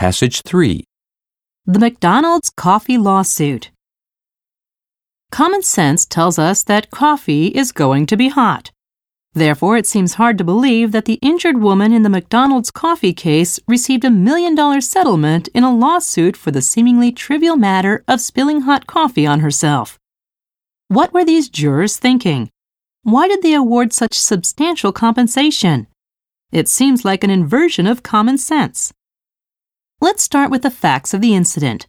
Passage 3. The McDonald's Coffee Lawsuit. Common sense tells us that coffee is going to be hot. Therefore, it seems hard to believe that the injured woman in the McDonald's coffee case received a million dollar settlement in a lawsuit for the seemingly trivial matter of spilling hot coffee on herself. What were these jurors thinking? Why did they award such substantial compensation? It seems like an inversion of common sense. Let's start with the facts of the incident.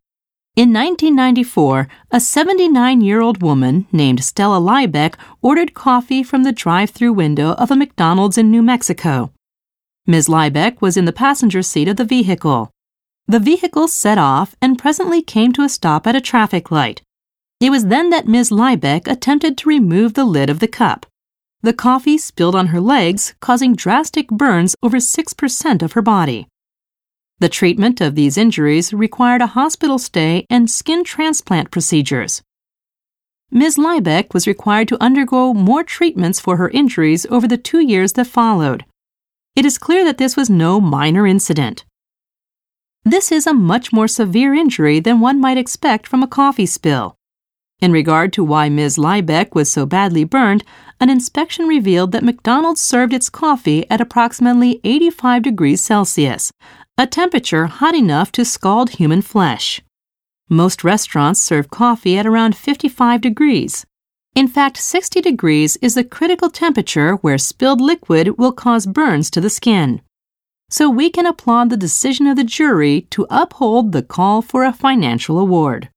In 1994, a 79 year old woman named Stella Liebeck ordered coffee from the drive through window of a McDonald's in New Mexico. Ms. Liebeck was in the passenger seat of the vehicle. The vehicle set off and presently came to a stop at a traffic light. It was then that Ms. Liebeck attempted to remove the lid of the cup. The coffee spilled on her legs, causing drastic burns over 6% of her body. The treatment of these injuries required a hospital stay and skin transplant procedures. Ms. Liebeck was required to undergo more treatments for her injuries over the two years that followed. It is clear that this was no minor incident. This is a much more severe injury than one might expect from a coffee spill. In regard to why Ms. Liebeck was so badly burned, an inspection revealed that McDonald's served its coffee at approximately 85 degrees Celsius, a temperature hot enough to scald human flesh. Most restaurants serve coffee at around 55 degrees. In fact, 60 degrees is the critical temperature where spilled liquid will cause burns to the skin. So we can applaud the decision of the jury to uphold the call for a financial award.